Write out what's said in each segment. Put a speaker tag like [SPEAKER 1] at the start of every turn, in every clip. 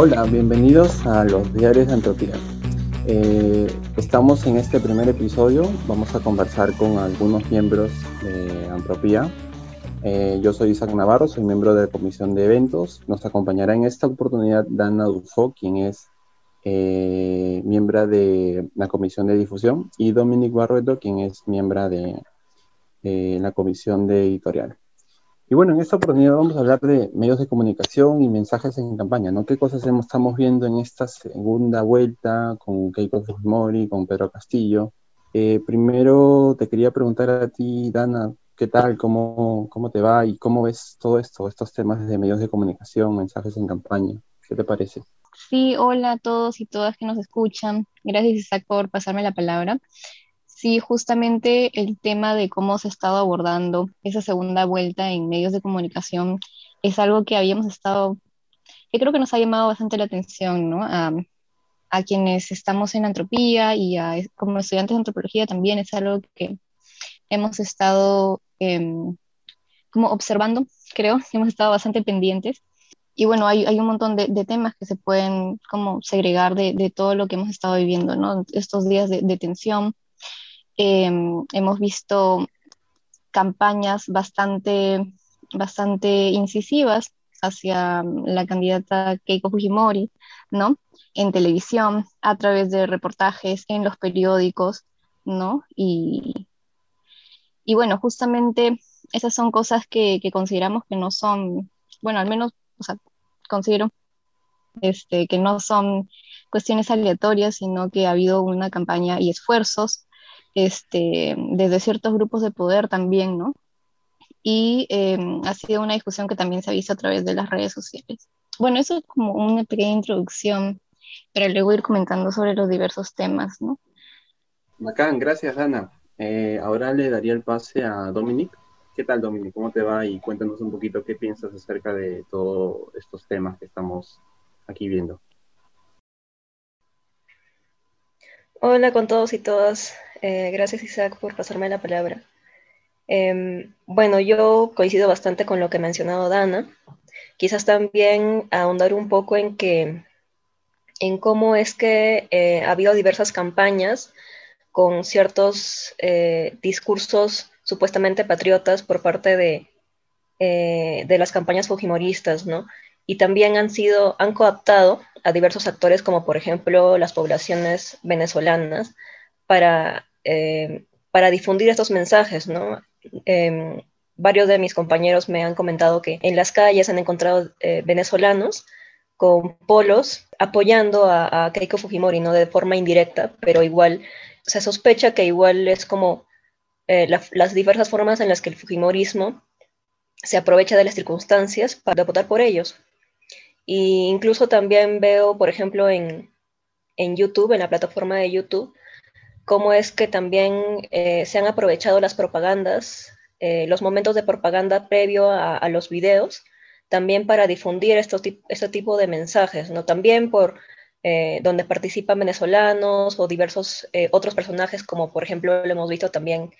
[SPEAKER 1] Hola, bienvenidos a los diarios de Antropía. Eh, estamos en este primer episodio, vamos a conversar con algunos miembros de Antropía. Eh, yo soy Isaac Navarro, soy miembro de la Comisión de Eventos. Nos acompañará en esta oportunidad Dana Dufo, quien es eh, miembro de la Comisión de Difusión, y Dominic Barreto, quien es miembro de la Comisión de Editorial. Y bueno, en esta oportunidad vamos a hablar de medios de comunicación y mensajes en campaña, ¿no? ¿Qué cosas estamos viendo en esta segunda vuelta con Keiko Fujimori, con Pedro Castillo? Eh, primero te quería preguntar a ti, Dana, ¿qué tal? ¿Cómo, ¿Cómo te va? ¿Y cómo ves todo esto, estos temas de medios de comunicación, mensajes en campaña? ¿Qué te parece?
[SPEAKER 2] Sí, hola a todos y todas que nos escuchan. Gracias, Isaac, por pasarme la palabra. Sí, justamente el tema de cómo se ha estado abordando esa segunda vuelta en medios de comunicación es algo que habíamos estado, que creo que nos ha llamado bastante la atención, ¿no? A, quienes estamos en antropía y a, como estudiantes de antropología también es algo que hemos estado em, como observando, creo, hemos estado bastante pendientes. Y bueno, hay, un montón de, temas que se pueden como segregar de, de, todo lo que hemos estado viviendo, ¿no? Estos días de, de tensión, Em, hemos visto campañas bastante, bastante incisivas hacia la candidata Keiko Fujimori, ¿no? En televisión, a través de reportajes en los periódicos, ¿no? Y, y bueno, justamente esas son cosas que, que, consideramos que no son, bueno, al menos, o sea, considero este, que no son cuestiones aleatorias, sino que ha habido una campaña y esfuerzos este, desde ciertos grupos de poder también, ¿no? Y em, ha sido una discusión que también se ha visto a través de las redes sociales. Bueno, eso es como una pequeña introducción para luego ir comentando sobre los diversos temas, ¿no?
[SPEAKER 1] Bacán, gracias Ana. Eh, ahora le daría el pase a Dominic. ¿Qué tal Dominic? ¿Cómo te va? Y cuéntanos un poquito qué piensas acerca de todos estos temas que estamos aquí viendo.
[SPEAKER 3] Hola con todos y todas. Eh, gracias Isaac por pasarme la palabra. Em, bueno, yo coincido bastante con lo que ha mencionado Dana. Quizás también ahondar un poco en que en cómo es que eh, ha habido diversas campañas con ciertos eh, discursos supuestamente patriotas por parte de, de las campañas fujimoristas, ¿no? y también han sido, han coaptado a diversos actores, como por ejemplo las poblaciones venezolanas, para, eh, para difundir estos mensajes. Em, varios de mis compañeros me han comentado que en las calles han encontrado eh, venezolanos con polos apoyando a, Keiko Fujimori, ¿no? De forma indirecta, pero igual se sospecha que igual es como eh, las diversas formas en las que el Fujimorismo se aprovecha de las circunstancias para votar por ellos. Y incluso también veo, por ejemplo, en, YouTube, en la plataforma de YouTube, cómo es que también eh, se han aprovechado las propagandas, eh, los momentos de propaganda previo a, los videos, también para difundir estos, este tipo de mensajes, ¿no? También por eh, donde participan venezolanos o diversos otros personajes, como por ejemplo lo hemos visto también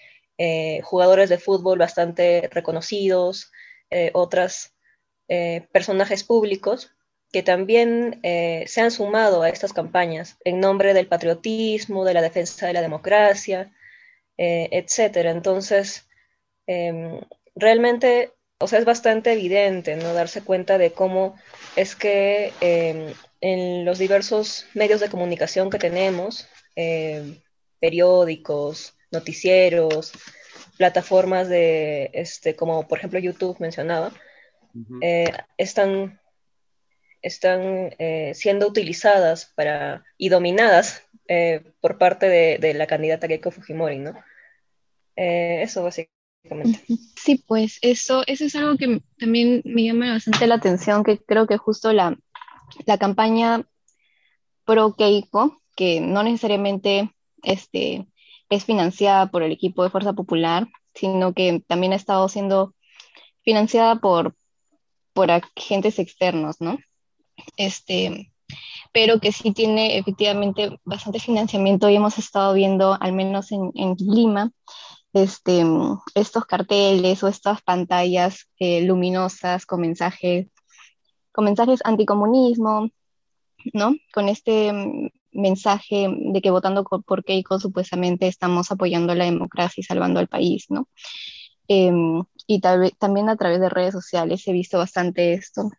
[SPEAKER 3] jugadores de fútbol bastante reconocidos, otros personajes públicos que también eh, se han sumado a estas campañas en nombre del patriotismo, de la defensa de la democracia, eh, etcétera. Entonces, em, realmente, o sea, es bastante evidente, ¿no? Darse cuenta de cómo es que em, en los diversos medios de comunicación que tenemos, em, periódicos, noticieros, plataformas de, este, como por ejemplo YouTube mencionaba, eh, están están eh, siendo utilizadas para, y dominadas eh, por parte de, la candidata Keiko Fujimori, ¿no? Eh, eso básicamente.
[SPEAKER 2] Sí, pues eso, eso es algo que también me llama bastante la atención, que creo que justo la, la campaña pro Keiko, que no necesariamente este, es financiada por el equipo de Fuerza Popular, sino que también ha estado siendo financiada por, por agentes externos, ¿no? Este, pero que sí tiene efectivamente bastante financiamiento y hemos estado viendo, al menos en, en Lima, este, estos carteles o estas pantallas eh, luminosas con mensajes, con mensajes anticomunismo, ¿no? Con este mm, mensaje de que votando por Keiko supuestamente estamos apoyando la democracia y salvando al país, ¿no? Em, y también a través de redes sociales he visto bastante esto,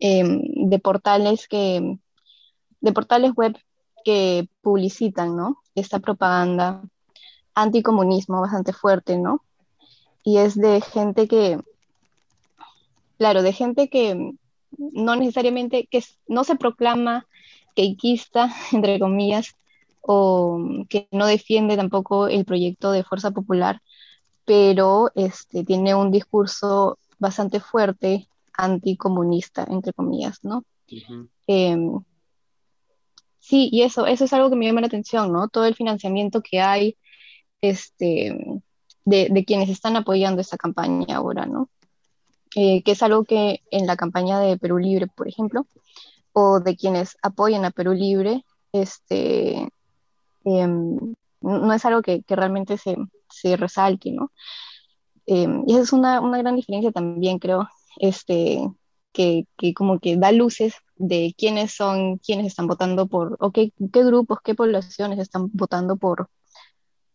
[SPEAKER 2] em, de portales que, de portales web que publicitan, ¿no? Esta propaganda anticomunismo bastante fuerte, ¿no? Y es de gente que, claro, de gente que no necesariamente, que no se proclama queiquista, entre comillas, o que no defiende tampoco el proyecto de Fuerza Popular, pero este, tiene un discurso bastante fuerte anticomunista, entre comillas, ¿no? Em, sí, y eso, eso es algo que me llama la atención, ¿no? Todo el financiamiento que hay este, de, quienes están apoyando esta campaña ahora, ¿no? Eh, que es algo que en la campaña de Perú Libre, por ejemplo, o de quienes apoyan a Perú Libre, este, em, no es algo que, que realmente se, se resalte, ¿no? Em, y esa es una, una, gran diferencia también, creo, este, que, que, como que da luces de quiénes son, quiénes están votando por, o qué, qué grupos, qué poblaciones están votando por,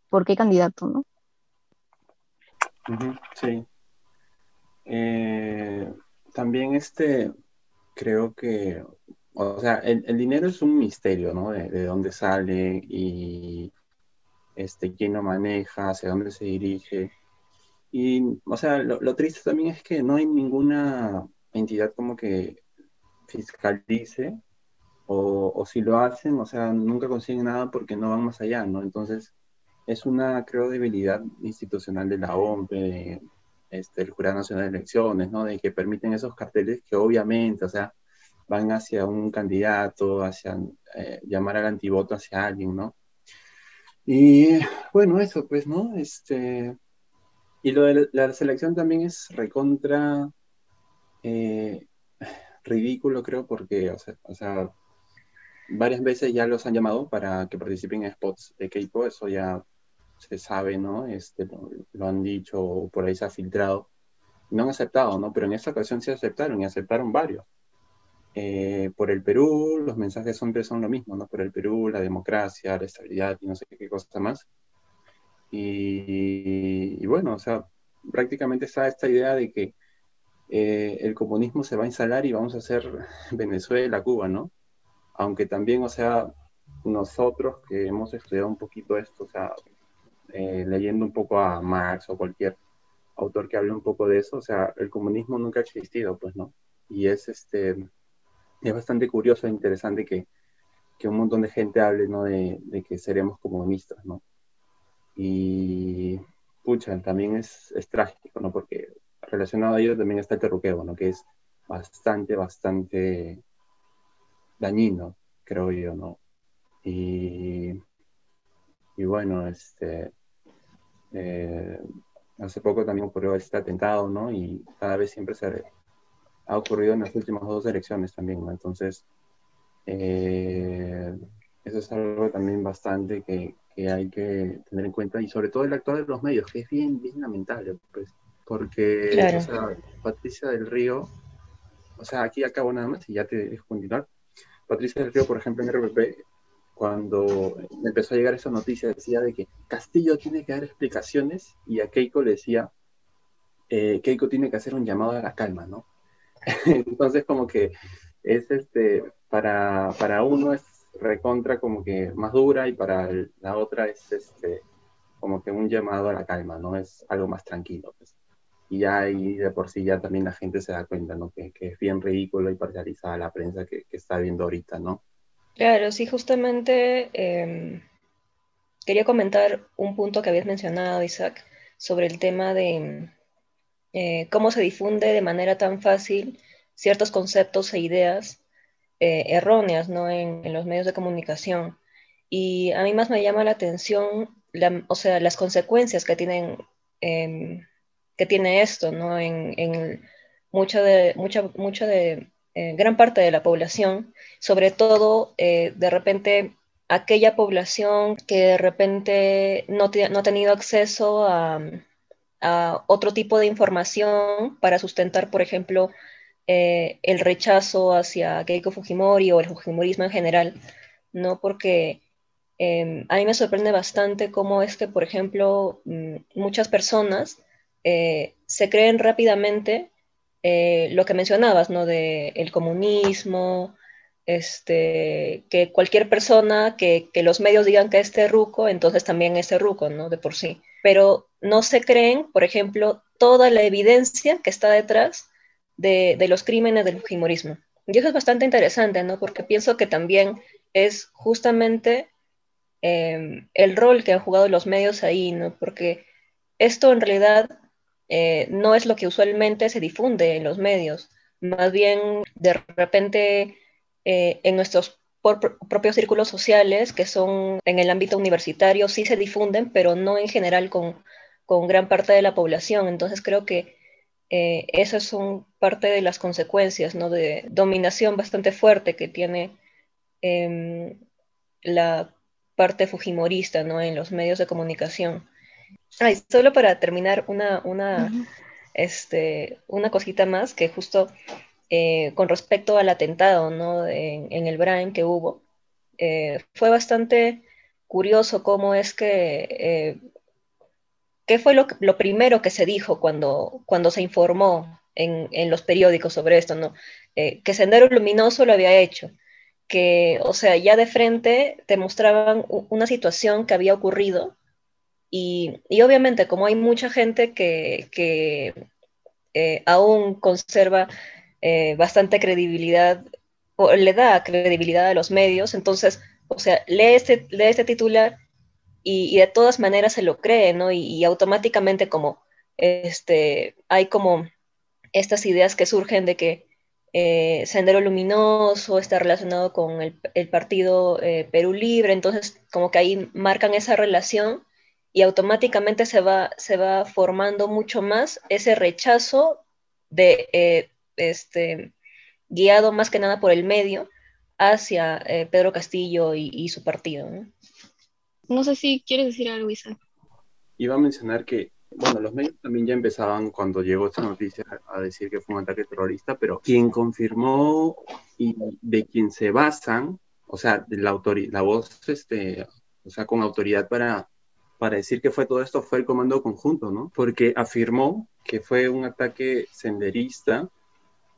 [SPEAKER 2] por qué candidato, ¿no?
[SPEAKER 1] sí. Eh, también este, creo que, o sea, el, el, dinero es un misterio, ¿no? De, de dónde sale y este, quién lo maneja, hacia dónde se dirige. Y, o sea, lo, triste también es que no hay ninguna entidad como que fiscalice, o, si lo hacen, o sea, nunca consiguen nada porque no van más allá, ¿no? Entonces, es una, creo, debilidad institucional de la OMP, de, este, el Jurado Nacional de Elecciones, ¿no? De que permiten esos carteles que obviamente, o sea, van hacia un candidato, hacia eh, llamar al antivoto hacia alguien, ¿no? Y bueno, eso pues, ¿no? Este, y lo de la selección también es recontra eh, ridículo, creo, porque, o sea, o sea, varias veces ya los han llamado para que participen en spots de K-pop, eso ya se sabe, ¿no? Este, lo, han dicho, por ahí se ha filtrado. No han aceptado, ¿no? Pero en esta ocasión sí aceptaron y aceptaron varios. Eh, por el Perú, los mensajes siempre son lo mismo, ¿no? Por el Perú, la democracia, la estabilidad y no sé qué cosa más. Y, bueno, o sea, prácticamente está esta idea de que eh, el comunismo se va a instalar y vamos a hacer Venezuela, Cuba, ¿no? Aunque también, o sea, nosotros que hemos estudiado un poquito esto, o sea, eh, leyendo un poco a Marx o cualquier autor que hable un poco de eso, o sea, el comunismo nunca ha existido, pues, ¿no? Y es este es bastante curioso e interesante que, que, un montón de gente hable, ¿no? De, de, que seremos comunistas, ¿no? Y, pucha, también es, es, trágico, ¿no? Porque relacionado a ello también está el terruqueo, ¿no? Que es bastante, bastante dañino, creo yo, ¿no? Y, y bueno, este, eh, hace poco también ocurrió este atentado, ¿no? Y cada vez siempre se ha ocurrido en las últimas dos elecciones también, ¿no? Entonces, eh, eso es algo también bastante que, que, hay que tener en cuenta y sobre todo el actuar de los medios, que es bien, bien lamentable, pues, porque o sea, Patricia del Río, o sea, aquí acabo nada más y ya te dejo continuar. Patricia del Río, por ejemplo, en RPP, cuando empezó a llegar esa noticia, decía de que Castillo tiene que dar explicaciones y a Keiko le decía, eh, Keiko tiene que hacer un llamado a la calma, ¿no? Entonces, como que es este, para, para uno es recontra como que más dura y para la otra es este, como que un llamado a la calma, ¿no? Es algo más tranquilo. Pues. Y ya ahí de por sí ya también la gente se da cuenta, ¿no? Que, que es bien ridículo y parcializada la prensa que, que, está viendo ahorita, ¿no?
[SPEAKER 3] Claro, sí, justamente eh, quería comentar un punto que habías mencionado, Isaac, sobre el tema de eh, cómo se difunde de manera tan fácil ciertos conceptos e ideas eh, erróneas ¿no? en, los medios de comunicación. Y a mí más me llama la atención, o sea, las consecuencias que, tienen, eh, que tiene esto ¿no? en, mucha de, mucha, mucha de eh, gran parte de la población, sobre todo eh, de repente aquella población que de repente no, no ha tenido acceso a otro tipo de información para sustentar, por ejemplo, eh, el rechazo hacia Keiko Fujimori o el Fujimorismo en general, ¿no? Porque em, a mí me sorprende bastante cómo es que, por ejemplo, mm, muchas personas eh, se creen rápidamente eh, lo que mencionabas, ¿no? De el comunismo, este, que cualquier persona que, que los medios digan que es terruco, entonces también es terruco, ¿no? De por sí. Pero no se creen, por ejemplo, toda la evidencia que está detrás de, los crímenes del fujimorismo. Y eso es bastante interesante, ¿no? Porque pienso que también es justamente em, el rol que han jugado los medios ahí, ¿no? Porque esto en realidad eh, no es lo que usualmente se difunde en los medios. Más bien, de repente, eh, en nuestros propios círculos sociales, que son en el ámbito universitario, sí se difunden, pero no en general con, con gran parte de la población. Entonces creo que eh, esas son parte de las consecuencias ¿no? de dominación bastante fuerte que tiene em, la parte fujimorista ¿no? en los medios de comunicación. Ay, solo para terminar, una, una, este, una cosita más que justo eh, con respecto al atentado ¿no? en, el Brain que hubo, eh, fue bastante curioso cómo es que, eh, qué fue lo, primero que se dijo cuando, cuando se informó en, en los periódicos sobre esto, ¿no? que Sendero Luminoso lo había hecho, que, o sea, ya de frente te mostraban una situación que había ocurrido y, y obviamente como hay mucha gente que, que aún conserva eh, bastante credibilidad, o le da credibilidad a los medios, entonces, o sea, lee este, lee este titular y, de todas maneras se lo cree, ¿no? Y, automáticamente como, este, hay como estas ideas que surgen de que eh, Sendero Luminoso está relacionado con el, partido eh, Perú Libre, entonces como que ahí marcan esa relación y automáticamente se va, se va formando mucho más ese rechazo de, este, guiado más que nada por el medio hacia eh, Pedro Castillo y, su partido.
[SPEAKER 2] ¿no? Sé si quieres decir algo, Isa.
[SPEAKER 1] Iba a mencionar que, bueno, los medios también ya empezaban cuando llegó esta noticia a decir que fue un ataque terrorista, pero quien confirmó y de quien se basan, o sea, la, la voz, este, o sea, con autoridad para, para decir que fue todo esto fue el Comando Conjunto, ¿no? Porque afirmó que fue un ataque senderista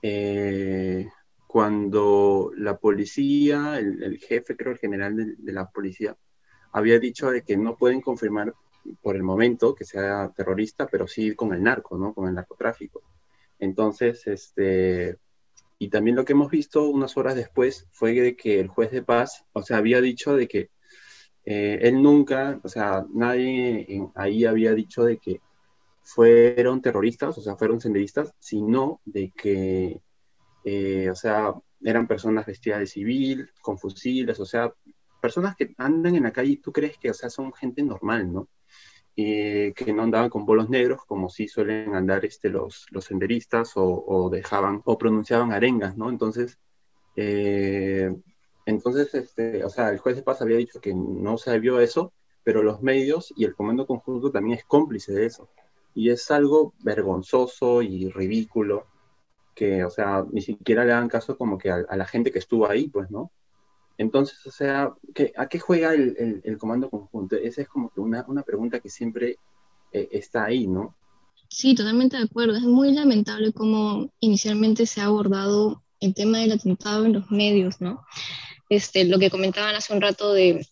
[SPEAKER 1] eh, cuando la policía, el, jefe, creo, el general de, la policía, había dicho de que no pueden confirmar por el momento que sea terrorista, pero sí con el narco, ¿no? Con el narcotráfico. Entonces, este, y también lo que hemos visto unas horas después fue de que el juez de paz, o sea, había dicho de que eh, él nunca, o sea, nadie ahí había dicho de que fueron terroristas, o sea, fueron senderistas, sino de que, eh, o sea, eran personas vestidas de civil, con fusiles, o sea, personas que andan en la calle tú crees que, o sea, son gente normal, ¿no? Eh, que no andaban con bolos negros como sí suelen andar este, los, los senderistas o, dejaban o pronunciaban arengas, ¿no? Entonces, eh, entonces, este, o sea, el juez de paz había dicho que no se vio eso, pero los medios y el comando conjunto también es cómplice de eso. Y es algo vergonzoso y ridículo que, o sea, ni siquiera le dan caso como que a, la gente que estuvo ahí, pues, ¿no? Entonces, o sea, ¿qué, ¿a qué juega el, el, comando conjunto? Esa es como que una, una pregunta que siempre eh, está ahí, ¿no?
[SPEAKER 2] Sí, totalmente de acuerdo. Es muy lamentable cómo inicialmente se ha abordado el tema del atentado en los medios, ¿no? Este, lo que comentaban hace un rato de,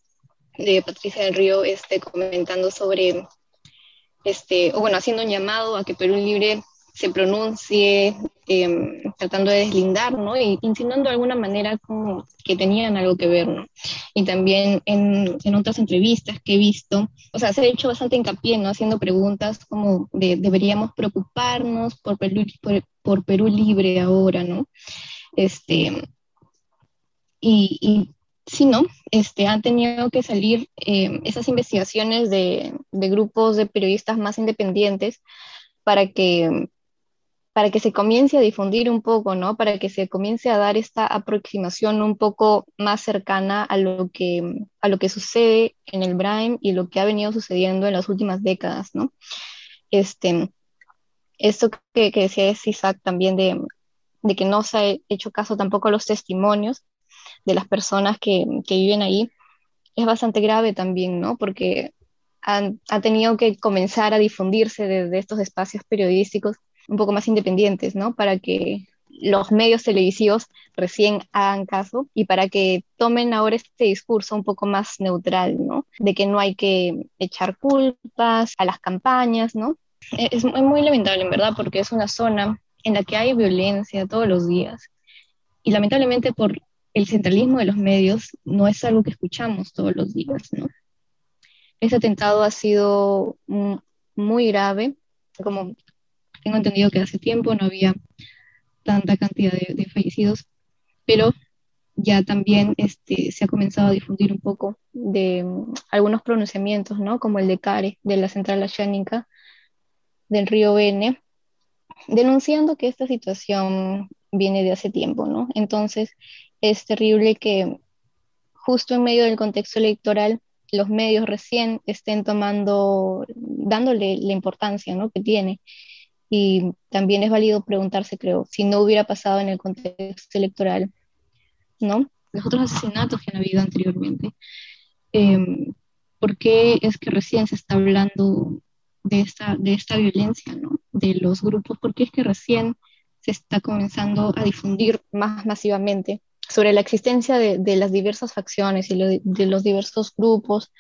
[SPEAKER 2] de Patricia del Río, este, comentando sobre este, o bueno, haciendo un llamado a que Perú Libre se pronuncie, em, tratando de deslindar, ¿no? Y insinuando de alguna manera como que tenían algo que ver, ¿no? Y también en, en, otras entrevistas que he visto, o sea, se ha hecho bastante hincapié, ¿no? Haciendo preguntas como de, deberíamos preocuparnos por Perú, por, por Perú Libre ahora, ¿no? Este, y, y sí, ¿no? Este, han tenido que salir eh, esas investigaciones de, grupos de periodistas más independientes para que, para que se comience a difundir un poco, ¿no? Para que se comience a dar esta aproximación un poco más cercana a lo que, a lo que sucede en el Brain y lo que ha venido sucediendo en las últimas décadas, ¿no? Este, esto que, que decía Isaac también de de que no se ha hecho caso tampoco a los testimonios de las personas que, que viven ahí, es bastante grave también, ¿no? Porque ha tenido que comenzar a difundirse desde estos espacios periodísticos un poco más independientes, ¿no? Para que los medios televisivos recién hagan caso y para que tomen ahora este discurso un poco más neutral, ¿no? De que no hay que echar culpas a las campañas, ¿no? E-, es muy lamentable, en verdad, porque es una zona en la que hay violencia todos los días. Y lamentablemente por el centralismo de los medios no es algo que escuchamos todos los días, ¿no? Ese atentado ha sido muy grave, como tengo entendido que hace tiempo no había tanta cantidad de, fallecidos, pero ya también este, se ha comenzado a difundir un poco de mm, algunos pronunciamientos, ¿no? Como el de CARE, de la Central Oceánica del río Bene, denunciando que esta situación viene de hace tiempo, ¿no? Entonces, es terrible que justo en medio del contexto electoral los medios recién estén tomando, dándole la importancia ¿no? que tiene. Y también es válido preguntarse, creo, si no hubiera pasado en el contexto electoral, ¿no? Los otros asesinatos que han habido anteriormente. Em, ¿Por qué es que recién se está hablando de esta, de esta violencia, ¿no? De los grupos, ¿por qué es que recién se está comenzando a difundir más masivamente sobre la existencia de, de las diversas facciones y de los diversos grupos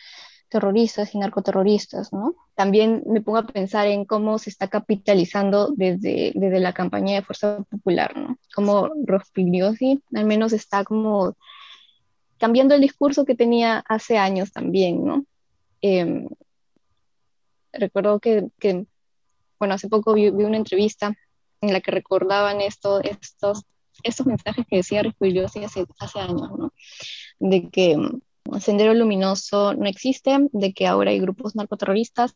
[SPEAKER 2] terroristas y narcoterroristas, ¿no? También me pongo a pensar en cómo se está capitalizando desde, desde la campaña de Fuerza Popular, ¿no? Como Rospigliosi al menos está como cambiando el discurso que tenía hace años también, ¿no? Em, recuerdo que, que, bueno, hace poco vi, vi, una entrevista en la que recordaban esto, estos estos mensajes que decía Rispoliosi hace, hace años, ¿no? De que Sendero Luminoso no existe, de que ahora hay grupos narcoterroristas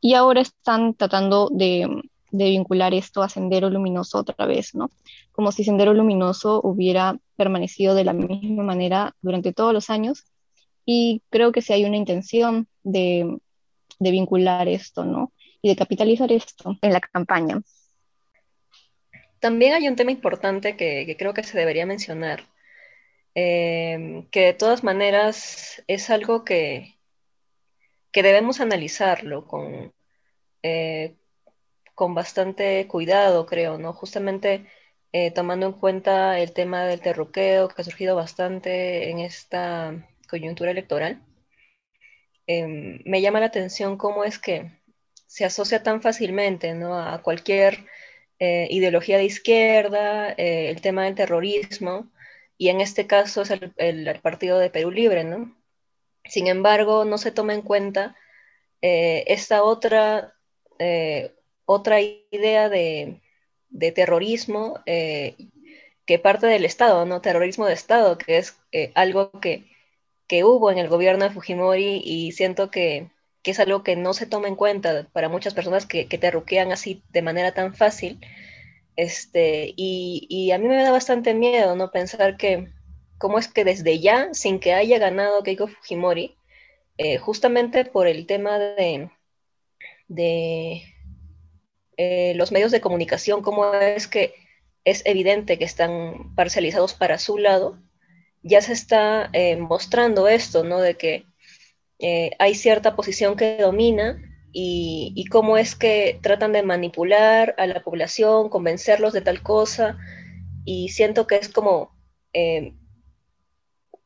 [SPEAKER 2] y ahora están tratando de, vincular esto a Sendero Luminoso otra vez, ¿no? Como si Sendero Luminoso hubiera permanecido de la misma manera durante todos los años y creo que sí hay una intención de vincular esto, ¿no? Y de capitalizar esto en la campaña.
[SPEAKER 3] También hay un tema importante que, creo que se debería mencionar, eh, que de todas maneras es algo que, que debemos analizarlo con, eh, con bastante cuidado, creo, ¿no? Justamente eh, tomando en cuenta el tema del terruqueo que ha surgido bastante en esta coyuntura electoral. me llama la atención cómo es que se asocia tan fácilmente ¿no? a cualquier eh, ideología de izquierda, el tema del terrorismo, y en este caso es el, Partido de Perú Libre, ¿no? Sin embargo, no se toma en cuenta eh, esta otra, otra idea de, de terrorismo que parte del Estado, ¿no? Terrorismo de Estado, que es algo que, que hubo en el gobierno de Fujimori y siento que que es algo que no se toma en cuenta para muchas personas que, que te así de manera tan fácil. Este, y, y, a mí me da bastante miedo, ¿no? Pensar que, cómo es que desde ya, sin que haya ganado Keiko Fujimori, eh, justamente por el tema de, de eh, los medios de comunicación, cómo es que es evidente que están parcializados para su lado, ya se está eh, mostrando esto, ¿no? De que hay cierta posición que domina y, cómo es que tratan de manipular a la población, convencerlos de tal cosa, y siento que es como eh,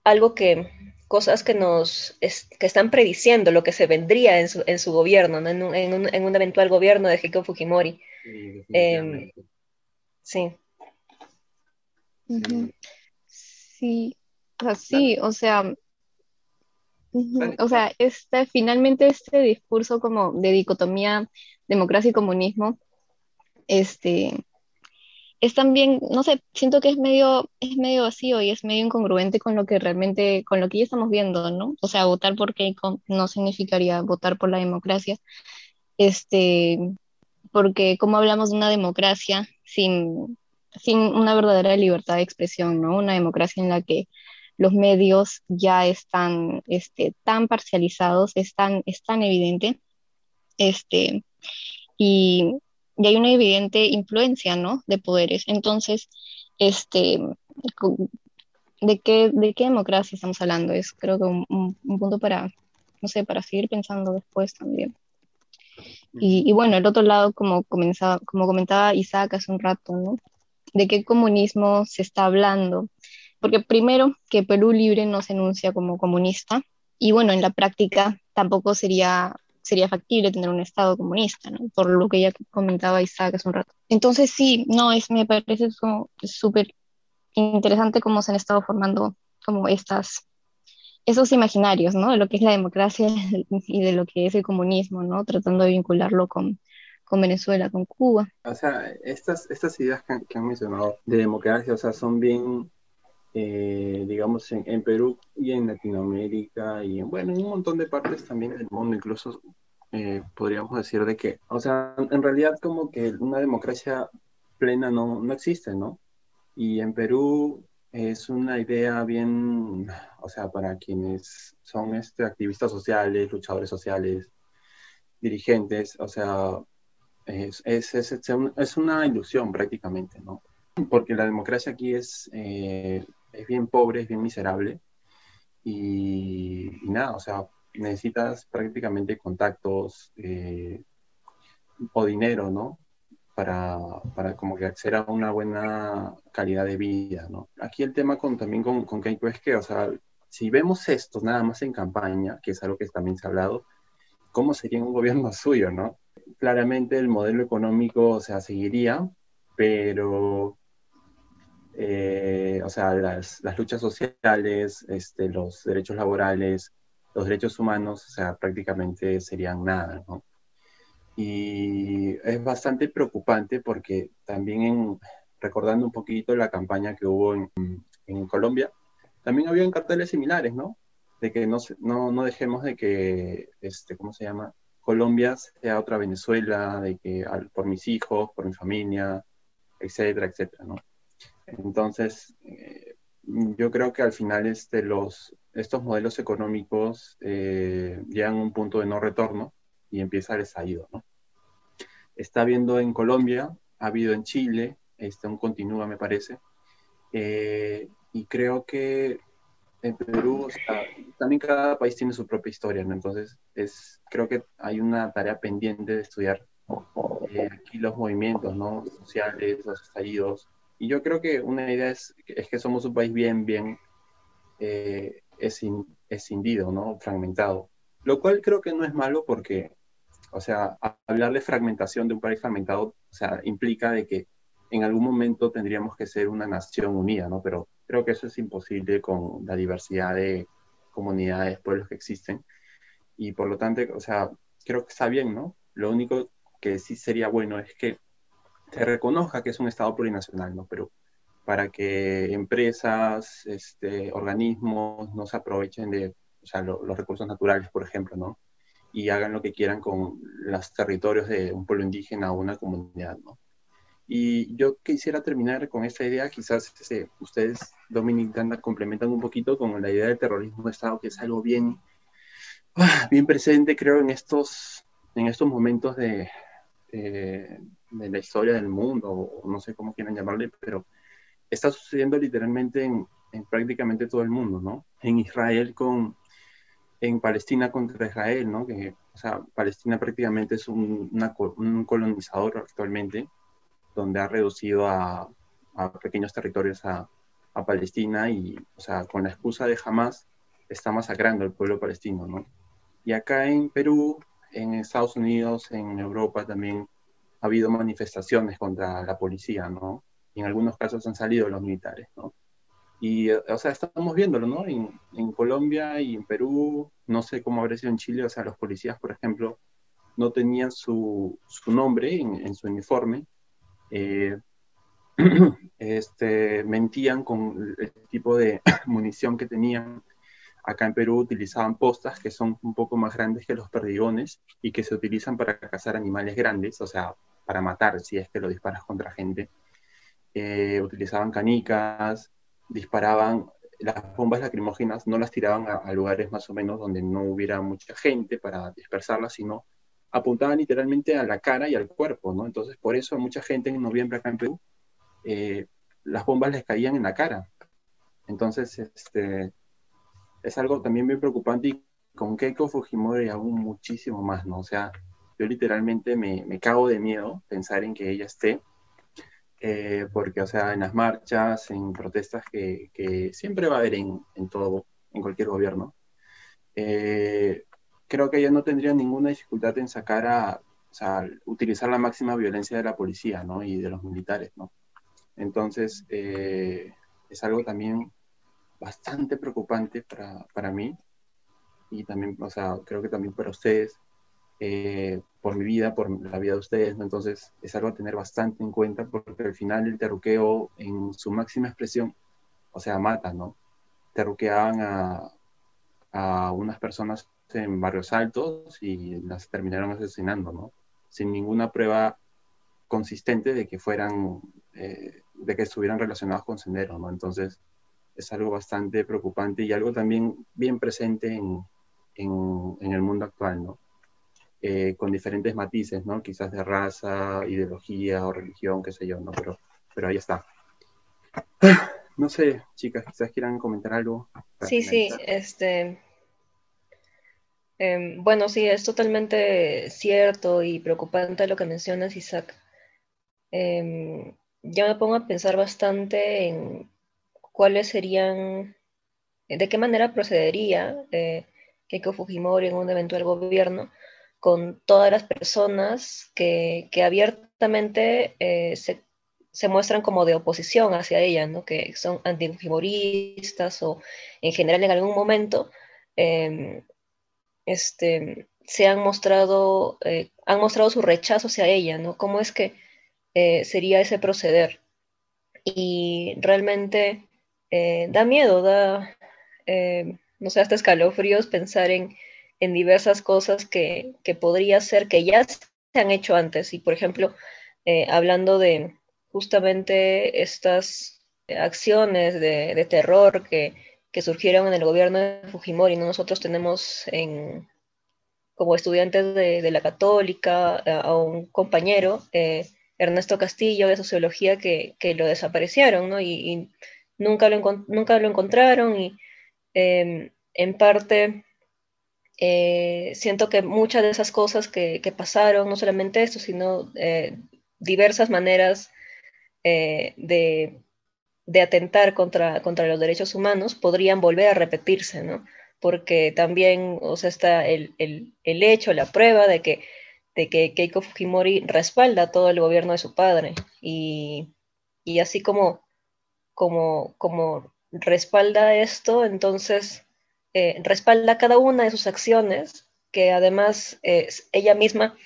[SPEAKER 3] algo que, cosas que nos que están prediciendo lo que se vendría en su, en su gobierno, en, un, en, un, eventual gobierno de Keiko Fujimori. Sí, em,
[SPEAKER 2] sí. Sí, sí, o sea, o sea, este, finalmente este discurso como de dicotomía democracia y comunismo, este, es también, no sé, siento que es medio, es medio vacío y es medio incongruente con lo que realmente, con lo que ya estamos viendo, ¿no? O sea, votar por Keiko no significaría votar por la democracia, este, porque como hablamos de una democracia sin, sin una verdadera libertad de expresión, ¿no? Una democracia en la que los medios ya están este, tan parcializados, es tan, evidente. Este, y y hay una evidente influencia, ¿no? De poderes. Entonces, este, ¿de qué, de qué democracia estamos hablando? Es creo que un, un, punto para, no sé, para seguir pensando después también. Y, y, bueno, el otro lado, como, comenzaba, como comentaba Isaac hace un rato, ¿no? ¿De qué comunismo se está hablando? Porque primero, que Perú Libre no se enuncia como comunista, y bueno, en la práctica tampoco sería sería factible tener un Estado comunista, ¿no? por lo que ya comentaba Isaac hace un rato. Entonces sí, no, es, me parece súper interesante cómo se han estado formando como estas, esos imaginarios, ¿no? De lo que es la democracia y de lo que es el comunismo, ¿no? Tratando de vincularlo con, con Venezuela, con Cuba.
[SPEAKER 1] O sea, estas, estas ideas que, que han mencionado de democracia, o sea, son bien eh, digamos, en, Perú y en Latinoamérica y en, bueno, en un montón de partes también del mundo, incluso eh, podríamos decir de que, o sea, en realidad como que una democracia plena no, no existe, ¿no? Y en Perú es una idea bien, o sea, para quienes son este, activistas sociales, luchadores sociales, dirigentes, o sea, es, es, es, es una ilusión prácticamente, ¿no? Porque la democracia aquí es eh, es bien pobre, es bien miserable. Y, nada, o sea, necesitas prácticamente contactos eh, o dinero, ¿no? Para, para, como que acceder a una buena calidad de vida, ¿no? Aquí el tema con, también con, con Keiko es que, o sea, si vemos esto nada más en campaña, que es algo que también se ha hablado, ¿cómo sería un gobierno suyo, no? Claramente el modelo económico, o sea, seguiría, pero o sea, las, las, luchas sociales, este, los derechos laborales, los derechos humanos, o sea, prácticamente serían nada, ¿no? Y es bastante preocupante porque también en, recordando un poquito la campaña que hubo en, en Colombia, también había carteles similares, ¿no? De que no, no, no dejemos de que, este, ¿cómo se llama? Colombia sea otra Venezuela, de que por mis hijos, por mi familia, etcétera, etcétera, ¿no? Entonces, eh, yo creo que al final este, los, estos modelos económicos eh, llegan a un punto de no retorno y empieza el estallido. ¿no? Está habiendo en Colombia, ha habido en Chile, este, aún continúa me parece, eh, y creo que en Perú, también cada país tiene su propia historia, ¿no? entonces es, creo que hay una tarea pendiente de estudiar aquí los movimientos ¿no? sociales, los estallidos, y yo creo que una idea es, es que somos un país bien, bien eh, escindido, ¿no? Fragmentado. Lo cual creo que no es malo porque, o sea, hablar de fragmentación de un país fragmentado, o sea, implica de que en algún momento tendríamos que ser una nación unida, ¿no? Pero creo que eso es imposible con la diversidad de comunidades, pueblos que existen. Y por lo tanto, o sea, creo que está bien, ¿no? Lo único que sí sería bueno es que se reconozca que es un Estado plurinacional, ¿no? Pero para que empresas, este, organismos no se aprovechen de o sea, los recursos naturales, por ejemplo, ¿no? Y hagan lo que quieran con los territorios de un pueblo indígena o una comunidad, ¿no? Y yo quisiera terminar con esta idea, quizás este, ustedes, Dominic complementan un poquito con la idea del terrorismo de Estado, que es algo bien, ah, bien presente, creo, en estos, en estos momentos de, de, de la historia del mundo, o no sé cómo quieran llamarle, pero está sucediendo literalmente en, prácticamente todo el mundo, ¿no? En Israel con, en Palestina contra Israel, ¿no? Que, o sea, Palestina prácticamente es un, un colonizador actualmente, donde ha reducido a, a pequeños territorios a, a, Palestina y, o sea, con la excusa de Hamas, está masacrando al pueblo palestino, ¿no? Y acá en Perú, en Estados Unidos, en Europa también, ha habido manifestaciones contra la policía, ¿no? Y en algunos casos han salido los militares, ¿no? Y, o sea, estamos viéndolo, ¿no? En, en, Colombia y en Perú, no sé cómo habría sido en Chile, o sea, los policías, por ejemplo, no tenían su, su nombre en, en, su uniforme, eh, este, mentían con el tipo de munición que tenían. Acá en Perú utilizaban postas que son un poco más grandes que los perdigones y que se utilizan para cazar animales grandes, o sea, para matar si es que lo disparas contra gente. Eh, utilizaban canicas, disparaban las bombas lacrimógenas, no las tiraban a, lugares más o menos donde no hubiera mucha gente para dispersarlas, sino apuntaban literalmente a la cara y al cuerpo, ¿no? Entonces, por eso mucha gente en noviembre acá en Perú, eh, las bombas les caían en la cara. Entonces, este, es algo también muy preocupante y con Keiko Fujimori aún muchísimo más, ¿no? O sea, yo literalmente me, me cago de miedo pensar en que ella esté, eh, porque, o sea, en las marchas, en protestas que, que siempre va a haber en, en, todo, en cualquier gobierno, eh, creo que ella no tendría ninguna dificultad en sacar a, o sea, utilizar la máxima violencia de la policía, ¿no? Y de los militares, ¿no? Entonces, eh, es algo también bastante preocupante para, para, mí y también, o sea, creo que también para ustedes, eh, por mi vida, por la vida de ustedes, ¿no? Entonces, es algo a tener bastante en cuenta porque al final el terruqueo en su máxima expresión, o sea, mata, ¿no? Terruqueaban a, a unas personas en barrios altos y las terminaron asesinando, ¿no? Sin ninguna prueba consistente de que fueran, eh, de que estuvieran relacionados con Sendero, ¿no? Entonces, es algo bastante preocupante y algo también bien presente en, en, en el mundo actual, ¿no? Eh, con diferentes matices, ¿no? Quizás de raza, ideología o religión, qué sé yo, ¿no? Pero, pero ahí está. No sé, chicas, quizás quieran comentar algo.
[SPEAKER 3] Sí, finalizar. sí, este, eh, bueno, sí, es totalmente cierto y preocupante lo que mencionas, Isaac. Eh, yo me pongo a pensar bastante en cuáles serían, de qué manera procedería eh, Keiko Fujimori en un eventual gobierno con todas las personas que, que abiertamente eh, se, se, muestran como de oposición hacia ella, ¿no? que son antifujimoristas o en general en algún momento eh, este, se han mostrado, eh, han mostrado su rechazo hacia ella, ¿no? ¿Cómo es que eh, sería ese proceder? Y realmente eh, da miedo, da, eh, no sé, hasta escalofríos pensar en, en diversas cosas que, que, podría ser que ya se han hecho antes. Y, por ejemplo, eh, hablando de justamente estas acciones de, de terror que, que surgieron en el gobierno de Fujimori. ¿no? Nosotros tenemos en, como estudiantes de, de, la católica a un compañero, eh, Ernesto Castillo, de sociología, que, que lo desaparecieron ¿no? y, y, nunca, lo nunca lo encontraron y eh, en parte eh, siento que muchas de esas cosas que, que pasaron, no solamente esto, sino eh, diversas maneras eh, de de atentar contra, contra los derechos humanos podrían volver a repetirse, ¿no? Porque también, o sea, está el, el, el hecho, la prueba de que, de que Keiko Fujimori respalda todo el gobierno de su padre y, y así como, como, como respalda esto, entonces eh, respalda cada una de sus acciones que además eh, ella misma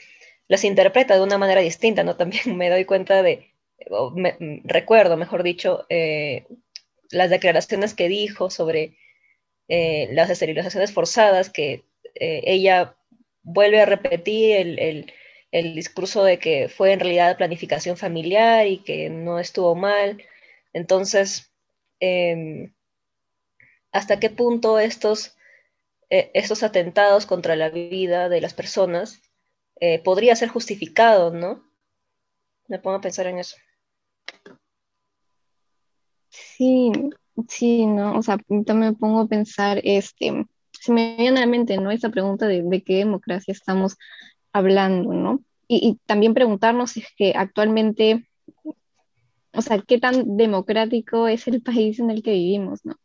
[SPEAKER 3] las interpreta de una manera distinta, ¿no? También me doy cuenta de, me, recuerdo, mejor dicho, eh, las declaraciones que dijo sobre las esterilizaciones forzadas, que ella vuelve a repetir el, el, el, discurso de que fue en realidad planificación familiar y que no estuvo mal. Entonces, eh, ¿hasta qué punto estos, eh, estos atentados contra la vida de las personas eh, podría ser justificado, ¿no? Me pongo a pensar en eso.
[SPEAKER 2] Sí, sí, ¿no? O sea, también me pongo a pensar, este, se me viene a la mente, ¿no? Esta pregunta de, de qué democracia estamos hablando, ¿no? Y, y, también preguntarnos si es que actualmente, o sea, qué tan democrático es el país en el que vivimos, ¿no?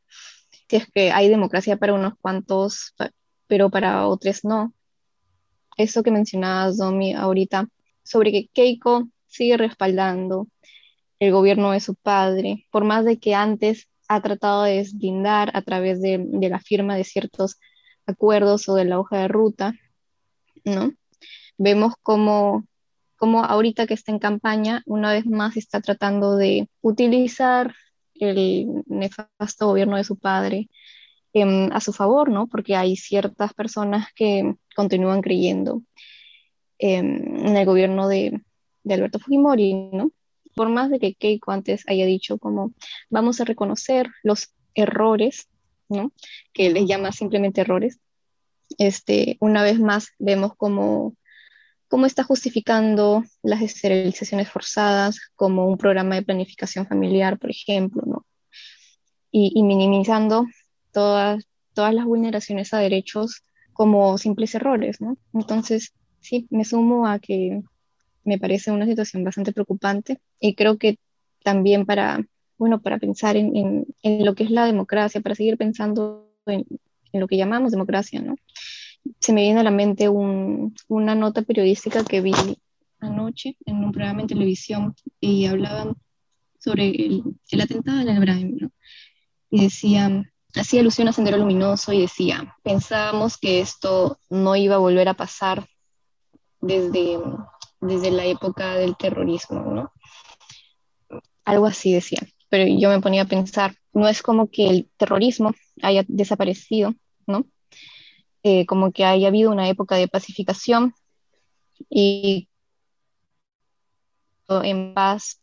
[SPEAKER 2] Si es que hay democracia para unos cuantos, pero para otros no. Eso que mencionabas, Domi, ahorita, sobre que Keiko sigue respaldando el gobierno de su padre, por más de que antes ha tratado de deslindar a través de, de la firma de ciertos acuerdos o de la hoja de ruta, ¿no? Vemos como, como ahorita que está en campaña, una vez más está tratando de utilizar el nefasto gobierno de su padre eh, a su favor, ¿no? Porque hay ciertas personas que continúan creyendo eh, en el gobierno de, de Alberto Fujimori, ¿no? Por más de que Keiko antes haya dicho como vamos a reconocer los errores, ¿no? Que les llama simplemente errores, este, una vez más vemos como, cómo está justificando las esterilizaciones forzadas como un programa de planificación familiar, por ejemplo, ¿no? y, minimizando todas, todas las vulneraciones a derechos como simples errores, ¿no? Entonces, sí, me sumo a que me parece una situación bastante preocupante y creo que también para, bueno, para pensar en, en, en lo que es la democracia, para seguir pensando en, en, lo que llamamos democracia, ¿no? Se me viene a la mente un, una nota periodística que vi anoche en un programa en televisión y hablaban sobre el, el atentado en el Brahim, ¿no? y decía, hacía alusión a Sendero Luminoso y decía, pensábamos que esto no iba a volver a pasar desde, desde la época del terrorismo, ¿no? Algo así decía, pero yo me ponía a pensar, no es como que el terrorismo haya desaparecido, ¿no? Eh, como que haya habido una época de pacificación y en paz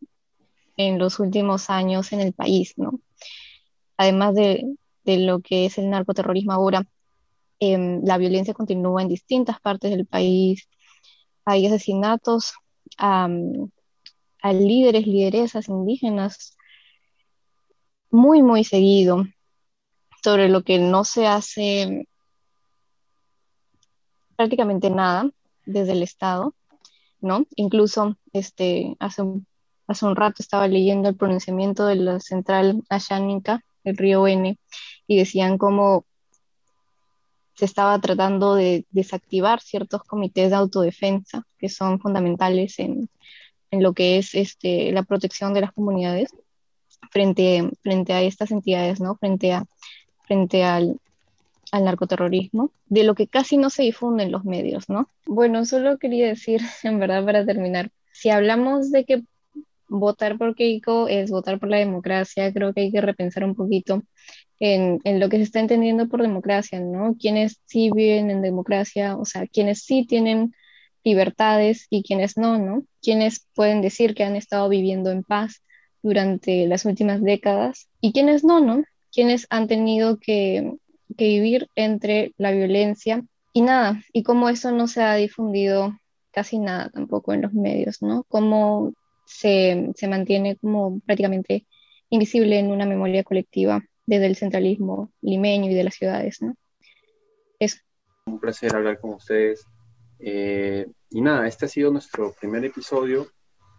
[SPEAKER 2] en los últimos años en el país, ¿no? además de, lo que es el narcoterrorismo ahora, em, la violencia continúa en distintas partes del país. Hay asesinatos a, líderes, lideresas indígenas muy, muy seguido, sobre lo que no se hace prácticamente nada desde el Estado, ¿no? Incluso este, hace, un, hace un rato estaba leyendo el pronunciamiento de la central ashánica el río N, y decían cómo se estaba tratando de desactivar ciertos comités de autodefensa que son fundamentales en, en lo que es este, la protección de las comunidades frente, frente a estas entidades, ¿no? frente, a, frente al, al narcoterrorismo, de lo que casi no se difunde en los medios, ¿no? Bueno, solo quería decir, en verdad, para terminar, si hablamos de que votar por Keiko es votar por la democracia. Creo que hay que repensar un poquito en, en, lo que se está entendiendo por democracia, ¿no? Quienes sí viven en democracia, o sea, quienes sí tienen libertades y quienes no, ¿no? Quienes pueden decir que han estado viviendo en paz durante las últimas décadas y quienes no, ¿no? Quienes han tenido que, que vivir entre la violencia y nada, y cómo eso no se ha difundido casi nada tampoco en los medios, ¿no? Como se, se mantiene como prácticamente invisible en una memoria colectiva desde el centralismo limeño y de las ciudades, ¿no? Eso.
[SPEAKER 1] Un placer hablar con ustedes. Eh, y nada, este ha sido nuestro primer episodio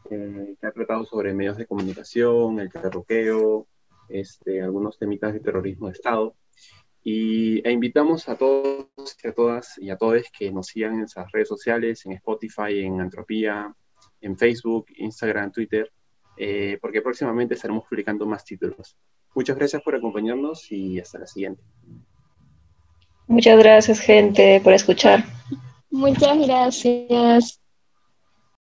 [SPEAKER 1] eh, que ha tratado sobre medios de comunicación, el terroqueo, este, algunos temitas de terrorismo de Estado. Y e invitamos a todos y a todas y a todos que nos sigan en nuestras redes sociales, en Spotify, en Antropía, en Facebook, Instagram, Twitter, eh, porque próximamente estaremos publicando más títulos. Muchas gracias por acompañarnos y hasta la siguiente.
[SPEAKER 3] Muchas gracias, gente, por escuchar.
[SPEAKER 2] Muchas gracias.